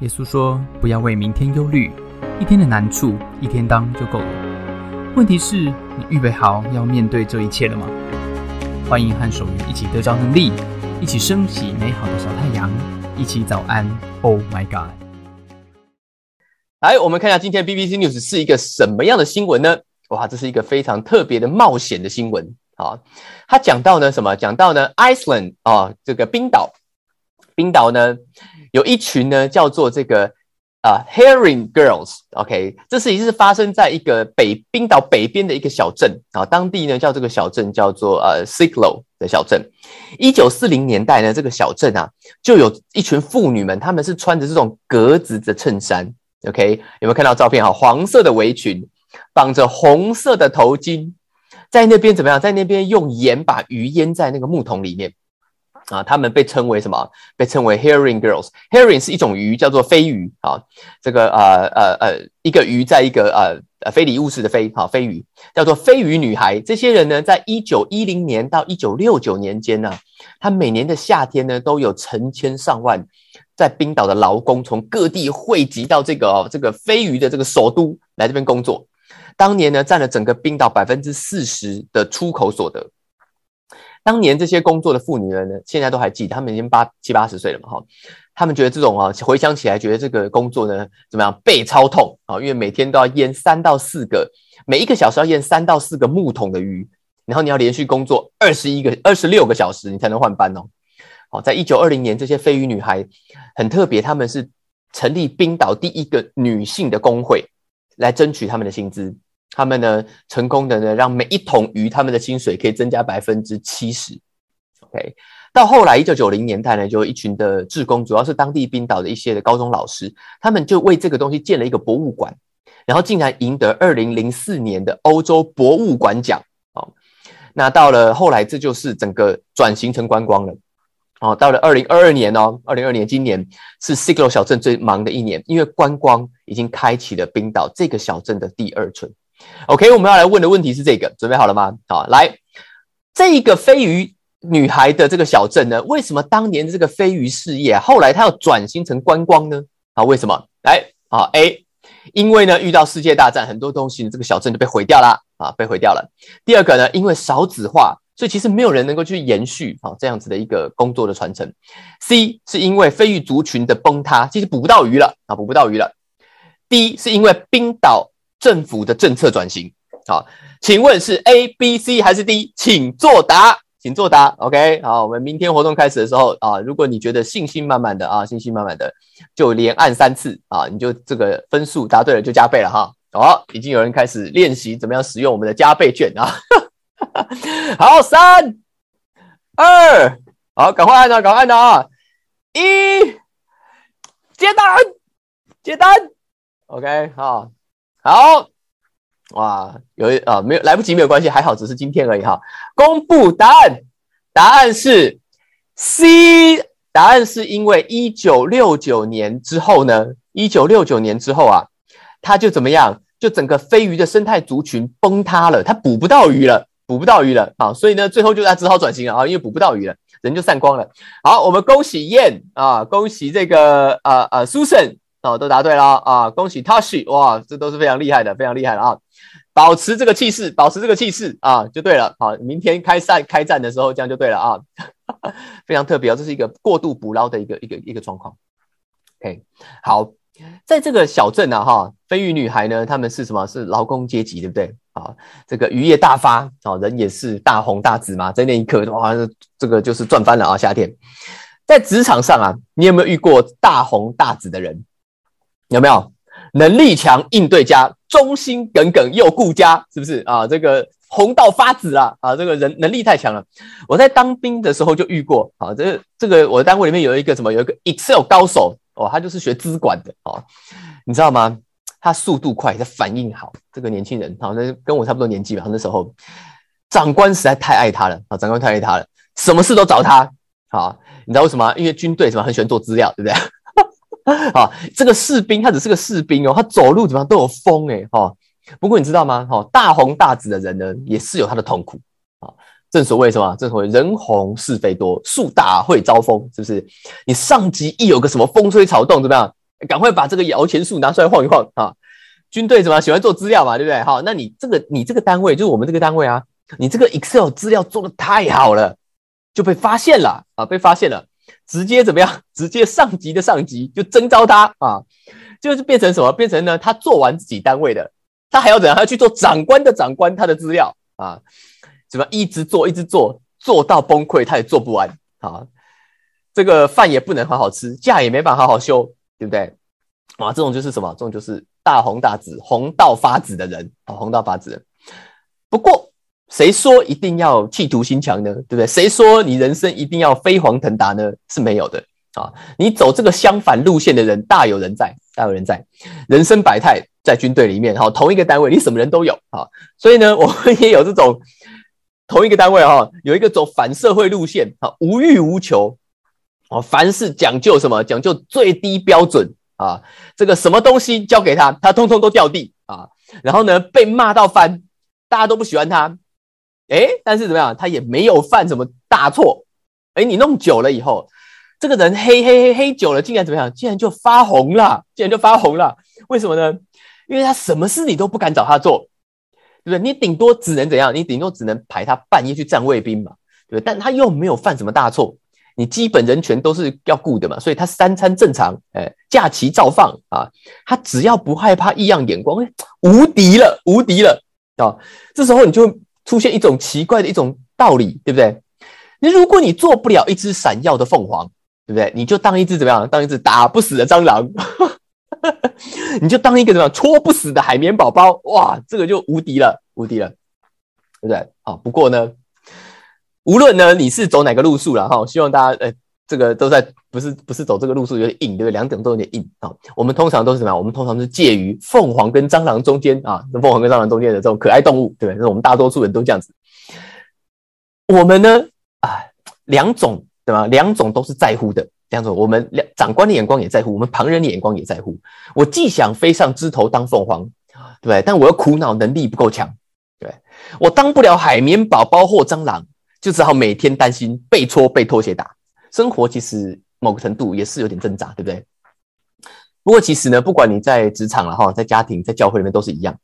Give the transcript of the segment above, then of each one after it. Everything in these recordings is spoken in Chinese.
耶稣说：“不要为明天忧虑，一天的难处一天当就够了。问题是，你预备好要面对这一切了吗？”欢迎和守愚一起得着能力，一起升起美好的小太阳，一起早安。Oh my God！来，我们看一下今天 BBC News 是一个什么样的新闻呢？哇，这是一个非常特别的冒险的新闻。好，他讲到呢什么？讲到呢 Iceland 啊，这个冰岛，冰岛呢？有一群呢，叫做这个啊，Herring Girls，OK，这事情是发生在一个北冰岛北边的一个小镇啊，当地呢叫这个小镇叫做呃 s i k l o 的小镇。一九四零年代呢，这个小镇啊，就有一群妇女们，她们是穿着这种格子的衬衫，OK，有没有看到照片哈？黄色的围裙，绑着红色的头巾，在那边怎么样？在那边用盐把鱼腌在那个木桶里面。啊，他们被称为什么？被称为 herring girls。herring 是一种鱼，叫做飞鱼。啊，这个呃呃呃，一个鱼在一个呃呃非礼勿视的飞，好飞鱼，叫做飞鱼女孩。这些人呢，在一九一零年到一九六九年间呢，他每年的夏天呢，都有成千上万在冰岛的劳工从各地汇集到这个这个飞鱼的这个首都来这边工作。当年呢，占了整个冰岛百分之四十的出口所得。当年这些工作的妇女们呢，现在都还记得，他们已经八七八十岁了嘛，哈，他们觉得这种啊，回想起来，觉得这个工作呢，怎么样，背超痛啊，因为每天都要腌三到四个，每一个小时要腌三到四个木桶的鱼，然后你要连续工作二十一个、二十六个小时，你才能换班哦。好，在一九二零年，这些飞鱼女孩很特别，他们是成立冰岛第一个女性的工会，来争取他们的薪资。他们呢，成功的呢，让每一桶鱼他们的薪水可以增加百分之七十。OK，到后来一九九零年代呢，就一群的志工，主要是当地冰岛的一些的高中老师，他们就为这个东西建了一个博物馆，然后竟然赢得二零零四年的欧洲博物馆奖。哦，那到了后来，这就是整个转型成观光了。哦，到了二零二二年哦，二零二二年今年是 s i g l o 小镇最忙的一年，因为观光已经开启了冰岛这个小镇的第二春。OK，我们要来问的问题是这个，准备好了吗？好，来，这个飞鱼女孩的这个小镇呢，为什么当年的这个飞鱼事业后来它要转型成观光呢？啊，为什么？来，啊，A，因为呢遇到世界大战，很多东西这个小镇就被毁掉了啊，被毁掉了。第二个呢，因为少子化，所以其实没有人能够去延续啊这样子的一个工作的传承。C 是因为飞鱼族群的崩塌，其实捕不到鱼了啊，捕不到鱼了。D 是因为冰岛。政府的政策转型，好，请问是 A、B、C 还是 D？请作答，请作答。OK，好，我们明天活动开始的时候啊，如果你觉得信心满满的啊，信心满满的，就连按三次啊，你就这个分数答对了就加倍了哈。好，已经有人开始练习怎么样使用我们的加倍券啊。好，三、二，好，赶快按啊，赶快按啊！一，接单，接单。OK，好。好，哇，有啊，没有来不及没有关系，还好只是今天而已哈。公布答案，答案是 C，答案是因为一九六九年之后呢，一九六九年之后啊，它就怎么样，就整个飞鱼的生态族群崩塌了，它捕不到鱼了，捕不到鱼了啊，所以呢，最后就它只好转型了啊，因为捕不到鱼了，人就散光了。好，我们恭喜燕啊，恭喜这个呃呃 Susan。哦，都答对了啊！恭喜 Tashi，哇，这都是非常厉害的，非常厉害的啊！保持这个气势，保持这个气势啊，就对了。好，明天开赛开战的时候，这样就对了啊！非常特别哦，这是一个过度捕捞的一个一个一个状况。OK，好，在这个小镇啊，哈，飞鱼女孩呢，他们是什么？是劳工阶级，对不对？啊，这个渔业大发，啊，人也是大红大紫嘛，在那一刻，哇，这个就是赚翻了啊！夏天在职场上啊，你有没有遇过大红大紫的人？有没有能力强、应对佳、忠心耿耿又顾家？是不是啊？这个红到发紫啊！啊，这个人能力太强了。我在当兵的时候就遇过啊。这这个我的单位里面有一个什么？有一个 Excel 高手哦，他就是学资管的哦。你知道吗？他速度快，他反应好。这个年轻人好像跟我差不多年纪吧。那时候长官实在太爱他了啊！长官太爱他了，什么事都找他。好，你知道为什么？因为军队什么很喜欢做资料，对不对？啊，这个士兵他只是个士兵哦，他走路怎么样都有风哎哈。不过你知道吗？哈，大红大紫的人呢，也是有他的痛苦啊。正所谓什么？正所谓人红是非多，树大会招风，是不是？你上级一有个什么风吹草动，怎么样？赶快把这个摇钱树拿出来晃一晃啊！军队怎么喜欢做资料嘛，对不对？好，那你这个你这个单位就是我们这个单位啊，你这个 Excel 资料做的太好了，就被发现了啊，被发现了，直接怎么样？直接上级的上级就征召他啊，就是变成什么？变成呢？他做完自己单位的，他还要怎样？还要去做长官的长官他的资料啊？怎么一直做一直做，做到崩溃他也做不完啊？这个饭也不能好好吃，假也没办法好好休，对不对？啊，这种就是什么？这种就是大红大紫、红到发紫的人啊，红到发紫。不过，谁说一定要企图心强呢？对不对？谁说你人生一定要飞黄腾达呢？是没有的啊！你走这个相反路线的人大有人在，大有人在。人生百态，在军队里面哈，同一个单位你什么人都有啊。所以呢，我们也有这种同一个单位哈，有一个走反社会路线啊，无欲无求。哦，凡事讲究什么？讲究最低标准啊！这个什么东西交给他，他通通都掉地啊！然后呢，被骂到翻，大家都不喜欢他。哎，但是怎么样？他也没有犯什么大错。哎，你弄久了以后，这个人黑黑黑黑久了，竟然怎么样？竟然就发红了，竟然就发红了。为什么呢？因为他什么事你都不敢找他做，对不对？你顶多只能怎样？你顶多只能排他半夜去站卫兵嘛，对不对？但他又没有犯什么大错。你基本人权都是要顾的嘛，所以他三餐正常，哎，假期照放啊，他只要不害怕异样眼光，无敌了，无敌了啊！这时候你就出现一种奇怪的一种道理，对不对？你如果你做不了一只闪耀的凤凰，对不对？你就当一只怎么样？当一只打不死的蟑螂，你就当一个怎么样戳不死的海绵宝宝，哇，这个就无敌了，无敌了，对不对？啊，不过呢。无论呢你是走哪个路数了哈，希望大家呃这个都在不是不是走这个路数有点硬，对不对？两种都有点硬啊。我们通常都是什么？我们通常是介于凤凰跟蟑螂中间啊，凤凰跟蟑螂中间的这种可爱动物，对不对？那我们大多数人都这样子。我们呢啊两种对吧？两种都是在乎的，两种我们两长官的眼光也在乎，我们旁人的眼光也在乎。我既想飞上枝头当凤凰，对不对？但我又苦恼能力不够强，对我当不了海绵宝宝或蟑螂。就只好每天担心被戳、被拖鞋打，生活其实某个程度也是有点挣扎，对不对？不过其实呢，不管你在职场了哈，在家庭、在教会里面都是一样，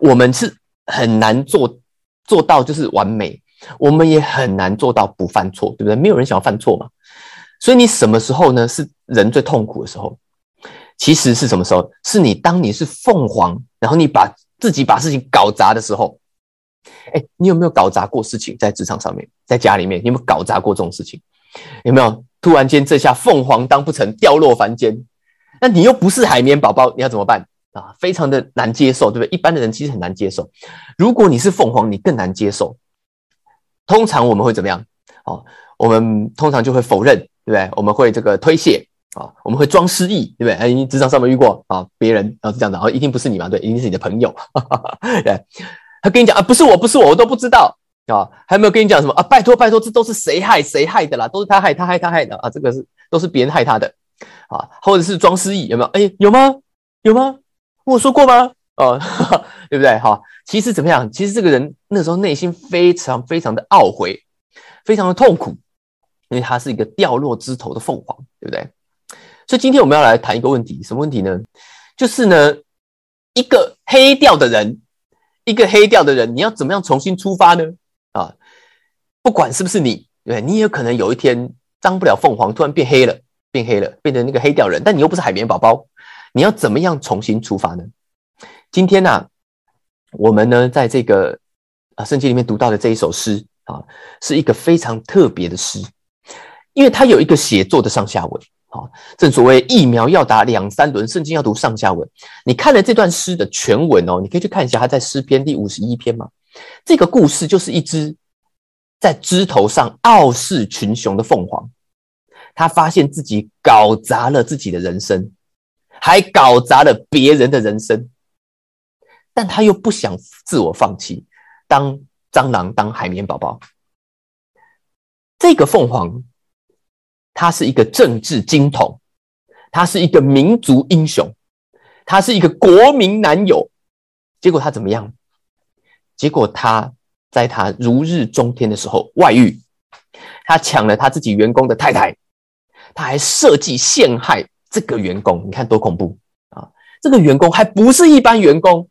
我们是很难做做到就是完美，我们也很难做到不犯错，对不对？没有人想要犯错嘛。所以你什么时候呢？是人最痛苦的时候？其实是什么时候？是你当你是凤凰，然后你把自己把事情搞砸的时候。哎，你有没有搞砸过事情？在职场上面，在家里面，你有没有搞砸过这种事情？有没有突然间这下凤凰当不成，掉落凡间？那你又不是海绵宝宝，你要怎么办啊？非常的难接受，对不对？一般的人其实很难接受。如果你是凤凰，你更难接受。通常我们会怎么样？哦，我们通常就会否认，对不对？我们会这个推卸啊，我们会装失忆，对不对？哎，你职场上面遇过啊？别人啊是这样的，哦，一定不是你嘛？对，一定是你的朋友，对。他跟你讲啊，不是我，不是我，我都不知道啊。还没有跟你讲什么啊？拜托，拜托，这都是谁害谁害的啦？都是他害他害他害的啊！这个是都是别人害他的啊，或者是装失忆有没有？哎，有吗？有吗？我说过吗？哦，对不对？哈，其实怎么样？其实这个人那时候内心非常非常的懊悔，非常的痛苦，因为他是一个掉落枝头的凤凰，对不对？所以今天我们要来谈一个问题，什么问题呢？就是呢，一个黑掉的人。一个黑掉的人，你要怎么样重新出发呢？不管是不是你，对你也可能有一天当不了凤凰，突然变黑了，变黑了，变成那个黑掉人。但你又不是海绵宝宝，你要怎么样重新出发呢？今天呢，我们呢在这个啊圣经里面读到的这一首诗啊，是一个非常特别的诗，因为它有一个写作的上下文。好，正所谓疫苗要打两三轮，圣经要读上下文。你看了这段诗的全文哦，你可以去看一下，它在诗篇第五十一篇嘛。这个故事就是一只在枝头上傲视群雄的凤凰，他发现自己搞砸了自己的人生，还搞砸了别人的人生，但他又不想自我放弃，当蟑螂，当海绵宝宝。这个凤凰。他是一个政治金童，他是一个民族英雄，他是一个国民男友。结果他怎么样？结果他在他如日中天的时候外遇，他抢了他自己员工的太太，他还设计陷害这个员工，你看多恐怖啊！这个员工还不是一般员工，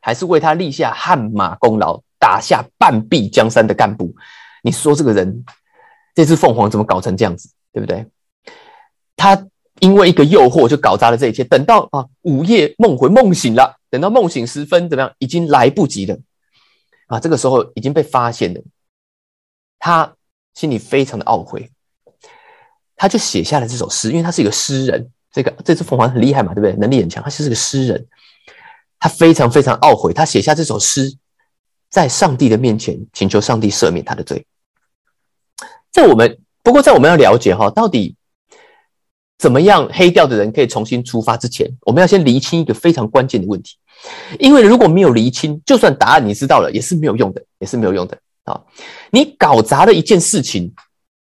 还是为他立下汗马功劳、打下半壁江山的干部。你说这个人，这只凤凰怎么搞成这样子，对不对？他因为一个诱惑就搞砸了这一切。等到啊午夜梦回梦醒了，等到梦醒时分怎么样？已经来不及了啊！这个时候已经被发现了，他心里非常的懊悔。他就写下了这首诗，因为他是一个诗人。这个这只凤凰很厉害嘛，对不对？能力很强，他是个诗人。他非常非常懊悔，他写下这首诗，在上帝的面前请求上帝赦免他的罪。在我们不过，在我们要了解哈，到底怎么样黑掉的人可以重新出发之前，我们要先厘清一个非常关键的问题。因为如果没有厘清，就算答案你知道了，也是没有用的，也是没有用的啊！你搞砸了一件事情。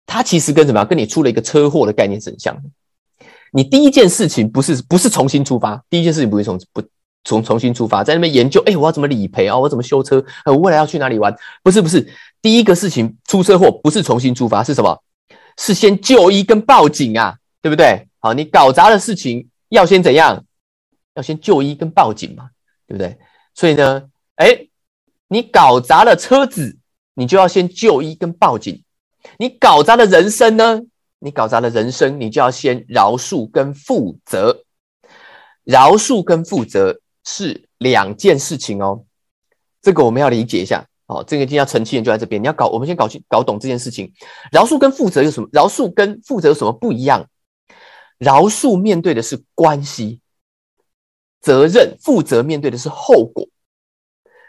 它其实跟什么？跟你出了一个车祸的概念是很像的。你第一件事情不是不是重新出发，第一件事情不是从不从重新出发，在那边研究，哎，我要怎么理赔啊？我怎么修车？呃，我未来要去哪里玩？不是不是，第一个事情出车祸不是重新出发，是什么？是先就医跟报警啊，对不对？好，你搞砸的事情要先怎样？要先就医跟报警嘛，对不对？所以呢，哎，你搞砸了车子，你就要先就医跟报警。你搞砸了人生呢？你搞砸了人生，你就要先饶恕跟负责。饶恕跟负责是两件事情哦，这个我们要理解一下。哦，这个今天要澄清的就在这边。你要搞，我们先搞清、搞懂这件事情。饶恕跟负责有什么？饶恕跟负责有什么不一样？饶恕面对的是关系、责任，负责面对的是后果。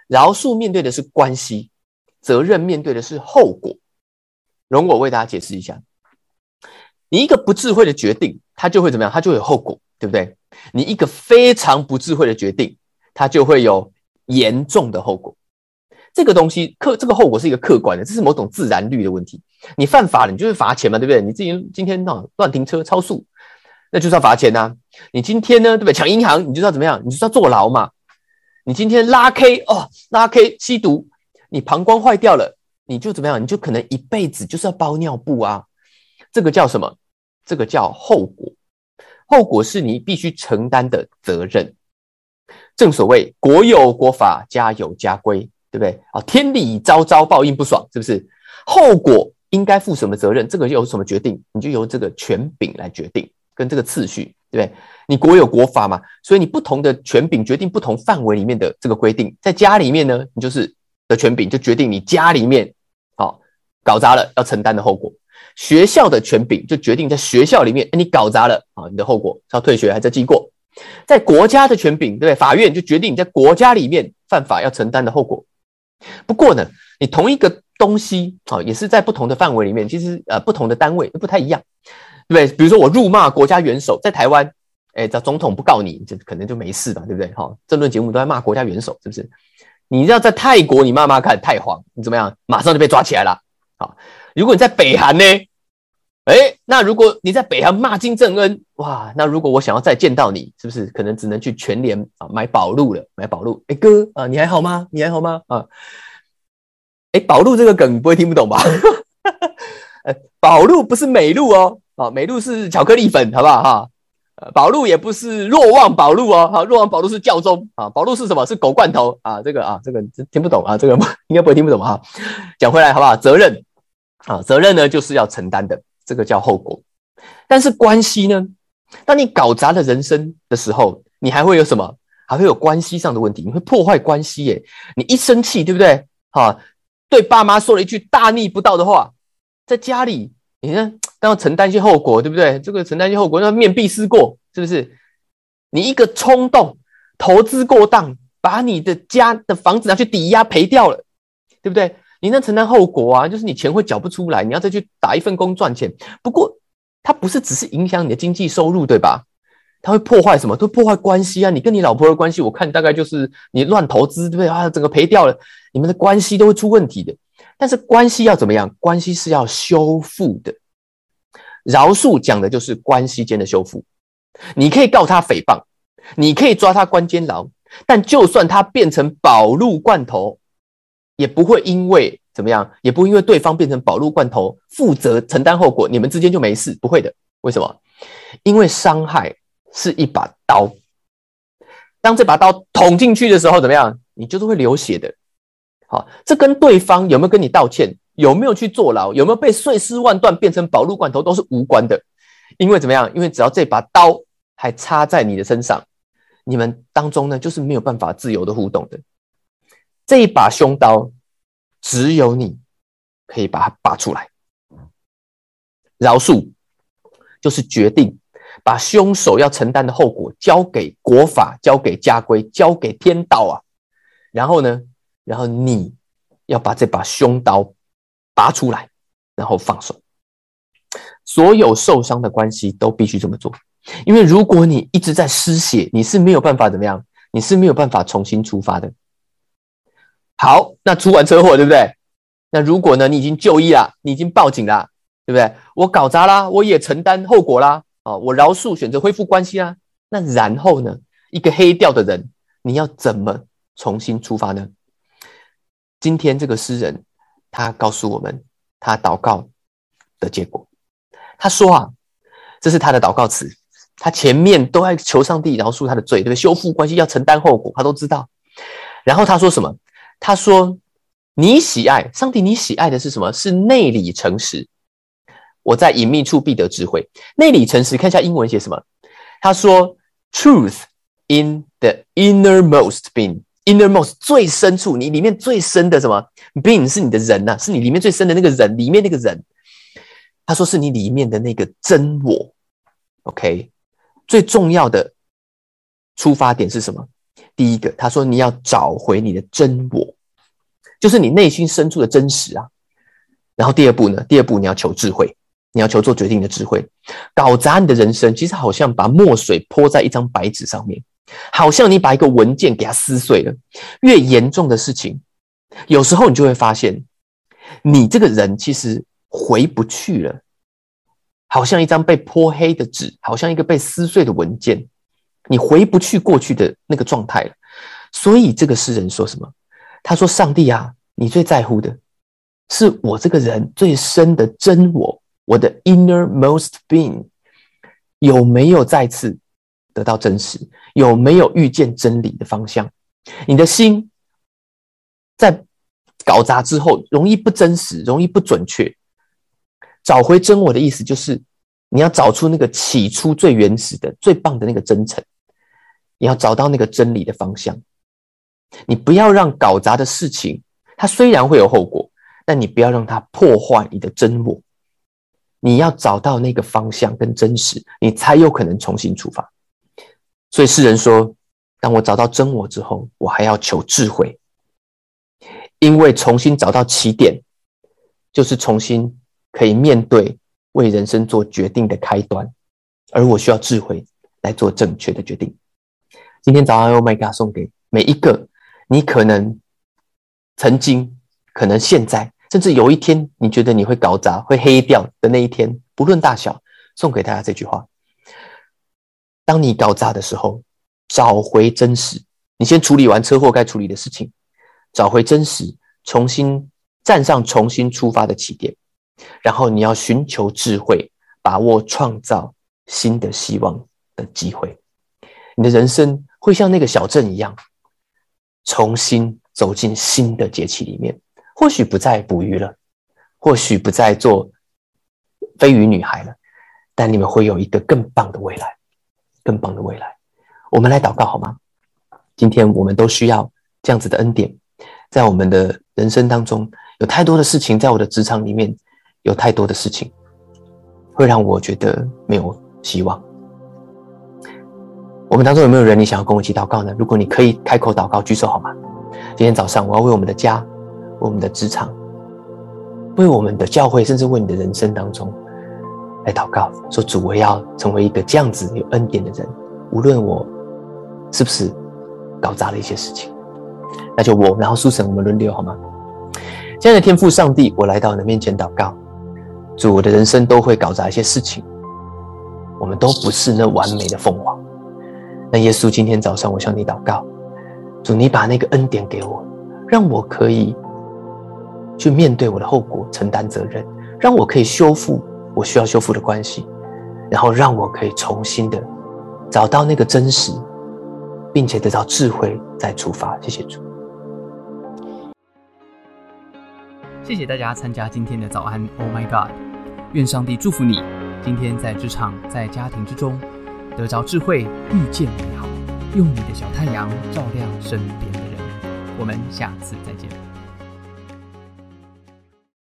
饶恕面对的是关系，责任面对的是后果。容我为大家解释一下，你一个不智慧的决定，它就会怎么样？它就会有后果，对不对？你一个非常不智慧的决定，它就会有严重的后果。这个东西客，这个后果是一个客观的，这是某种自然律的问题。你犯法了，你就是罚钱嘛，对不对？你自己今天啊乱停车、超速，那就是要罚钱呐。你今天呢，对不对？抢银行，你就知道怎么样？你就知道坐牢嘛。你今天拉 K 哦，拉 K 吸毒，你膀胱坏掉了。你就怎么样？你就可能一辈子就是要包尿布啊！这个叫什么？这个叫后果。后果是你必须承担的责任。正所谓国有国法，家有家规，对不对？啊，天理昭昭，报应不爽，是不是？后果应该负什么责任？这个由什么决定？你就由这个权柄来决定，跟这个次序，对不对？你国有国法嘛，所以你不同的权柄决定不同范围里面的这个规定。在家里面呢，你就是的权柄就决定你家里面。好搞砸了要承担的后果，学校的权柄就决定在学校里面，你搞砸了啊，你的后果是要退学还是记过？在国家的权柄，对不对？法院就决定你在国家里面犯法要承担的后果。不过呢，你同一个东西啊，也是在不同的范围里面，其实呃不同的单位不太一样，对？比如说我辱骂国家元首，在台湾，哎，这总统不告你，就可能就没事吧，对不对？哈，政论节目都在骂国家元首，是不是？你要在泰国，你骂骂看太皇，你怎么样？马上就被抓起来了。好，如果你在北韩呢？哎，那如果你在北韩骂金正恩，哇，那如果我想要再见到你，是不是可能只能去全联啊买宝路了？买宝路，哎哥啊，你还好吗？你还好吗？啊，哎，宝路这个梗不会听不懂吧？宝路不是美露哦，啊，美露是巧克力粉，好不好哈？呃，宝路也不是若望宝路哦，哈，若望宝路是教宗啊，宝路是什么？是狗罐头啊，这个啊，这个听不懂啊，这个应该不会听不懂哈。讲回来好不好？责任。啊，责任呢就是要承担的，这个叫后果。但是关系呢？当你搞砸了人生的时候，你还会有什么？还会有关系上的问题，你会破坏关系耶。你一生气，对不对？哈，对爸妈说了一句大逆不道的话，在家里，你看，但要承担一些后果，对不对？这个承担一些后果，那面壁思过，是不是？你一个冲动，投资过当，把你的家的房子拿去抵押赔掉了，对不对？你能承担后果啊？就是你钱会缴不出来，你要再去打一份工赚钱。不过，它不是只是影响你的经济收入，对吧？它会破坏什么？会破坏关系啊！你跟你老婆的关系，我看大概就是你乱投资，对不对啊？整个赔掉了，你们的关系都会出问题的。但是关系要怎么样？关系是要修复的。饶恕讲的就是关系间的修复。你可以告他诽谤，你可以抓他关监牢，但就算他变成宝路罐头。也不会因为怎么样，也不会因为对方变成宝路罐头负责承担后果，你们之间就没事，不会的。为什么？因为伤害是一把刀，当这把刀捅进去的时候，怎么样？你就是会流血的。好，这跟对方有没有跟你道歉，有没有去坐牢，有没有被碎尸万段变成宝路罐头都是无关的。因为怎么样？因为只要这把刀还插在你的身上，你们当中呢，就是没有办法自由的互动的。这一把凶刀，只有你可以把它拔出来。饶恕就是决定把凶手要承担的后果交给国法，交给家规，交给天道啊。然后呢？然后你要把这把凶刀拔出来，然后放手。所有受伤的关系都必须这么做，因为如果你一直在失血，你是没有办法怎么样？你是没有办法重新出发的。好，那出完车祸，对不对？那如果呢？你已经就医了，你已经报警了，对不对？我搞砸啦，我也承担后果啦。啊，我饶恕，选择恢复关系啦。那然后呢？一个黑掉的人，你要怎么重新出发呢？今天这个诗人，他告诉我们他祷告的结果。他说啊，这是他的祷告词。他前面都在求上帝饶恕他的罪，对不对？修复关系要承担后果，他都知道。然后他说什么？他说：“你喜爱上帝，你喜爱的是什么？是内里诚实。我在隐秘处必得智慧。内里诚实，看一下英文写什么？他说：Truth in the innermost being。” Innermost 最深处，你里面最深的什么？Being 是你的人呐，是你里面最深的那个人，里面那个人。他说是你里面的那个真我。OK，最重要的出发点是什么？第一个，他说你要找回你的真我，就是你内心深处的真实啊。然后第二步呢？第二步你要求智慧，你要求做决定的智慧。搞砸你的人生，其实好像把墨水泼在一张白纸上面。好像你把一个文件给它撕碎了，越严重的事情，有时候你就会发现，你这个人其实回不去了。好像一张被泼黑的纸，好像一个被撕碎的文件，你回不去过去的那个状态了。所以这个诗人说什么？他说：“上帝啊，你最在乎的是我这个人最深的真我，我的 innermost being 有没有再次？”得到真实，有没有遇见真理的方向？你的心在搞砸之后，容易不真实，容易不准确。找回真我的意思，就是你要找出那个起初最原始的、最棒的那个真诚。你要找到那个真理的方向。你不要让搞砸的事情，它虽然会有后果，但你不要让它破坏你的真我。你要找到那个方向跟真实，你才有可能重新出发。所以世人说，当我找到真我之后，我还要求智慧，因为重新找到起点，就是重新可以面对为人生做决定的开端，而我需要智慧来做正确的决定。今天早上，Oh my God，送给每一个你可能曾经、可能现在，甚至有一天你觉得你会搞砸、会黑掉的那一天，不论大小，送给大家这句话。当你搞砸的时候，找回真实。你先处理完车祸该处理的事情，找回真实，重新站上重新出发的起点。然后你要寻求智慧，把握创造新的希望的机会。你的人生会像那个小镇一样，重新走进新的节气里面。或许不再捕鱼了，或许不再做飞鱼女孩了，但你们会有一个更棒的未来。更棒的未来，我们来祷告好吗？今天我们都需要这样子的恩典，在我们的人生当中，有太多的事情，在我的职场里面，有太多的事情，会让我觉得没有希望。我们当中有没有人你想要跟我一起祷告呢？如果你可以开口祷告，举手好吗？今天早上我要为我们的家、为我们的职场、为我们的教会，甚至为你的人生当中。来祷告，说主，我要成为一个这样子有恩典的人。无论我是不是搞砸了一些事情，那就我，然后苏神，我们轮流好吗？亲爱的天父上帝，我来到你的面前祷告，主，我的人生都会搞砸一些事情，我们都不是那完美的凤凰。那耶稣，今天早上我向你祷告，主，你把那个恩典给我，让我可以去面对我的后果，承担责任，让我可以修复。我需要修复的关系，然后让我可以重新的找到那个真实，并且得到智慧再出发。谢谢主，谢谢大家参加今天的早安。Oh my God！愿上帝祝福你，今天在职场、在家庭之中得着智慧，遇见美好，用你的小太阳照亮身边的人。我们下次再见。